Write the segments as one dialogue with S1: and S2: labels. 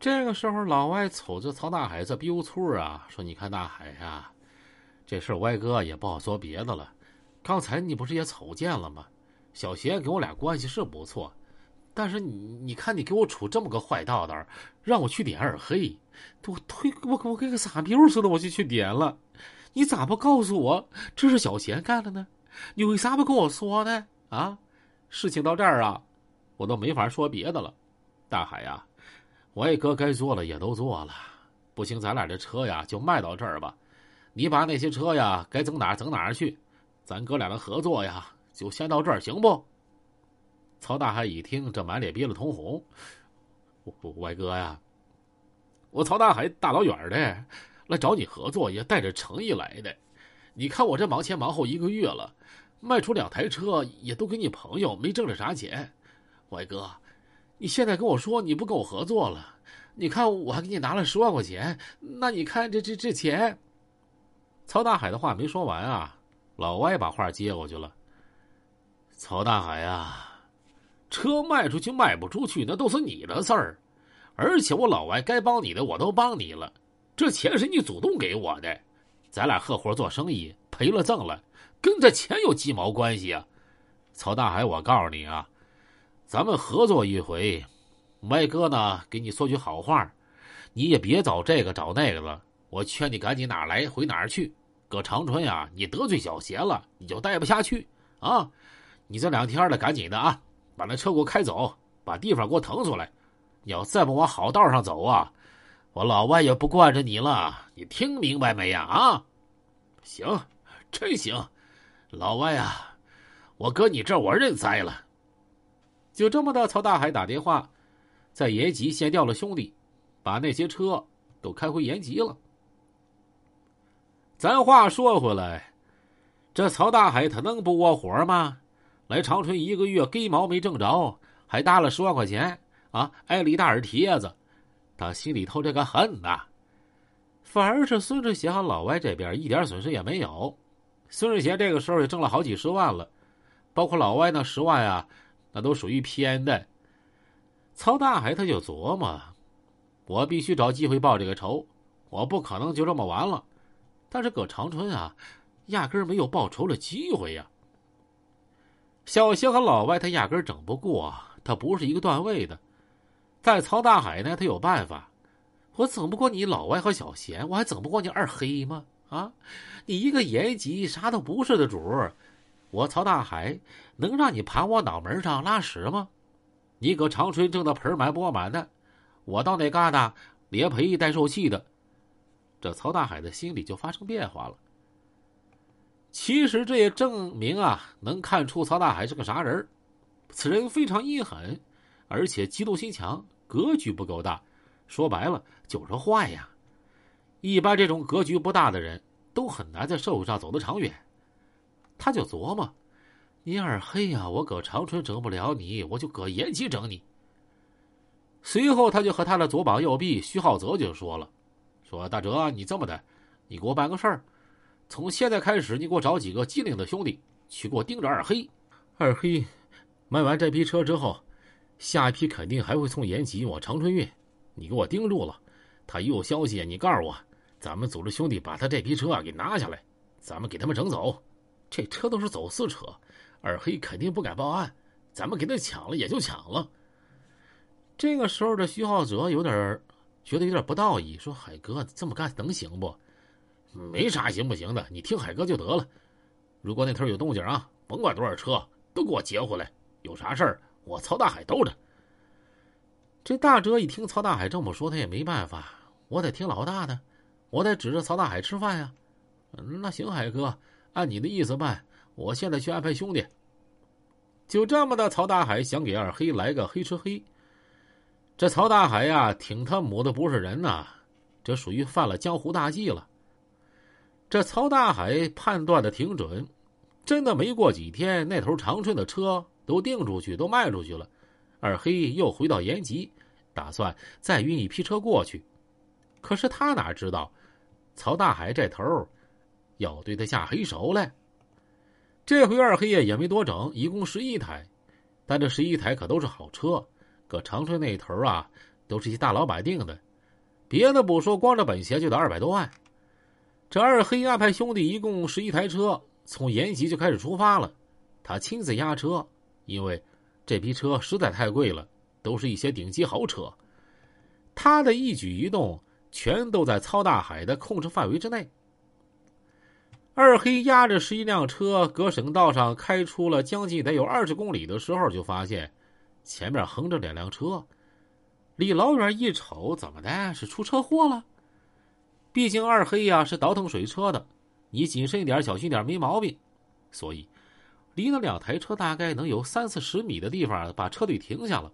S1: 这个时候，老外瞅着曹大海这逼无处啊，说：“你看大海呀，这事歪哥也不好说别的了。刚才你不是也瞅见了吗？小贤跟我俩关系是不错，但是你你看你给我处这么个坏道道，让我去点二黑，我推我我跟个傻逼似的，我就去点了。你咋不告诉我这是小贤干的呢？你为啥不跟我说呢？啊，事情到这儿啊，我都没法说别的了。大海呀。”我哥该做了也都做了，不行，咱俩这车呀就卖到这儿吧。你把那些车呀该整哪整哪去，咱哥俩的合作呀就先到这儿，行不？曹大海一听，这满脸憋了通红。我外哥呀，我曹大海大老远的来找你合作，也带着诚意来的。你看我这忙前忙后一个月了，卖出两台车也都给你朋友，没挣着啥钱，外哥。你现在跟我说你不跟我合作了，你看我还给你拿了十万块钱，那你看这这这钱。曹大海的话没说完啊，老歪把话接过去了。曹大海啊，车卖出去卖不出去那都是你的事儿，而且我老歪该帮你的我都帮你了，这钱是你主动给我的，咱俩合伙做生意，赔了挣了，跟这钱有鸡毛关系啊？曹大海，我告诉你啊。咱们合作一回，歪哥呢给你说句好话，你也别找这个找那个了。我劝你赶紧哪来回哪儿去。搁长春呀，你得罪小邪了，你就待不下去啊！你这两天的赶紧的啊，把那车给我开走，把地方给我腾出来。你要再不往好道上走啊，我老外也不惯着你了。你听明白没呀？啊，行，真行，老外呀，我搁你这我认栽了。就这么的，曹大海打电话，在延吉先调了兄弟，把那些车都开回延吉了。咱话说回来，这曹大海他能不窝火吗？来长春一个月，根毛没挣着，还搭了十万块钱啊，挨了一大耳贴子，他心里头这个恨呐。反而是孙志贤和老歪这边一点损失也没有，孙志贤这个时候也挣了好几十万了，包括老歪那十万呀。那都属于偏的。曹大海他就琢磨，我必须找机会报这个仇，我不可能就这么完了。但是搁长春啊，压根儿没有报仇的机会呀。小谢和老外他压根儿整不过，他不是一个段位的。在曹大海呢，他有办法。我整不过你老外和小贤，我还整不过你二黑吗？啊，你一个延吉啥都不是的主儿。我曹大海能让你盘我脑门上拉屎吗？你搁长春挣的盆满钵满的，我到那旮瘩连赔带受气的，这曹大海的心里就发生变化了。其实这也证明啊，能看出曹大海是个啥人此人非常阴狠，而且嫉妒心强，格局不够大。说白了就是坏呀。一般这种格局不大的人都很难在社会上走得长远。他就琢磨：“你二黑呀，我搁长春整不了你，我就搁延吉整你。”随后，他就和他的左膀右臂徐浩泽就说了：“说大哲，你这么的，你给我办个事儿，从现在开始，你给我找几个机灵的兄弟去给我盯着二黑。二黑卖完这批车之后，下一批肯定还会从延吉往长春运，你给我盯住了。他一有消息，你告诉我，咱们组织兄弟把他这批车啊给拿下来，咱们给他们整走。”这车都是走私车，二黑肯定不敢报案，咱们给他抢了也就抢了。这个时候，的徐浩哲有点觉得有点不道义，说：“海哥这么干能行不？没啥行不行的，你听海哥就得了。如果那头有动静啊，甭管多少车，都给我截回来。有啥事儿，我曹大海兜着。”这大哲一听曹大海这么说，他也没办法，我得听老大的，我得指着曹大海吃饭呀。那行，海哥。按你的意思办，我现在去安排兄弟。就这么的，曹大海想给二黑来个黑吃黑。这曹大海呀，挺他母的不是人呐，这属于犯了江湖大忌了。这曹大海判断的挺准，真的没过几天，那头长春的车都订出去，都卖出去了。二黑又回到延吉，打算再运一批车过去。可是他哪知道，曹大海这头。要对他下黑手来。这回二黑呀也没多整，一共十一台，但这十一台可都是好车，搁长春那头啊，都是一些大老板定的，别的不说，光这本钱就得二百多万。这二黑安排兄弟一共十一台车，从延吉就开始出发了。他亲自押车，因为这批车实在太贵了，都是一些顶级豪车。他的一举一动全都在曹大海的控制范围之内。二黑压着十一辆车，隔省道上开出了将近得有二十公里的时候，就发现前面横着两辆车。离老远一瞅，怎么的？是出车祸了？毕竟二黑呀是倒腾水车的，你谨慎一点、小心点没毛病。所以，离那两台车大概能有三四十米的地方，把车队停下了。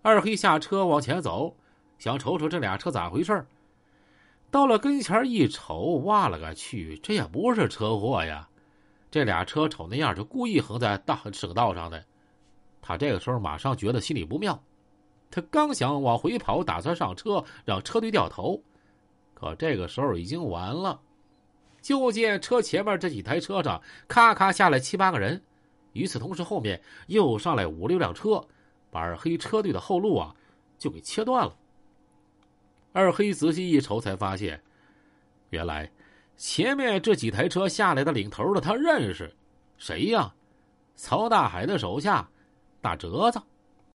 S1: 二黑下车往前走，想瞅瞅这俩车咋回事到了跟前一瞅，哇了个去，这也不是车祸呀！这俩车瞅那样，就故意横在大省道上的。他这个时候马上觉得心里不妙，他刚想往回跑，打算上车让车队掉头。可这个时候已经晚了，就见车前面这几台车上咔咔下来七八个人，与此同时后面又上来五六辆车，把黑车队的后路啊就给切断了。二黑仔细一瞅，才发现，原来前面这几台车下来的领头的他认识，谁呀？曹大海的手下大折子。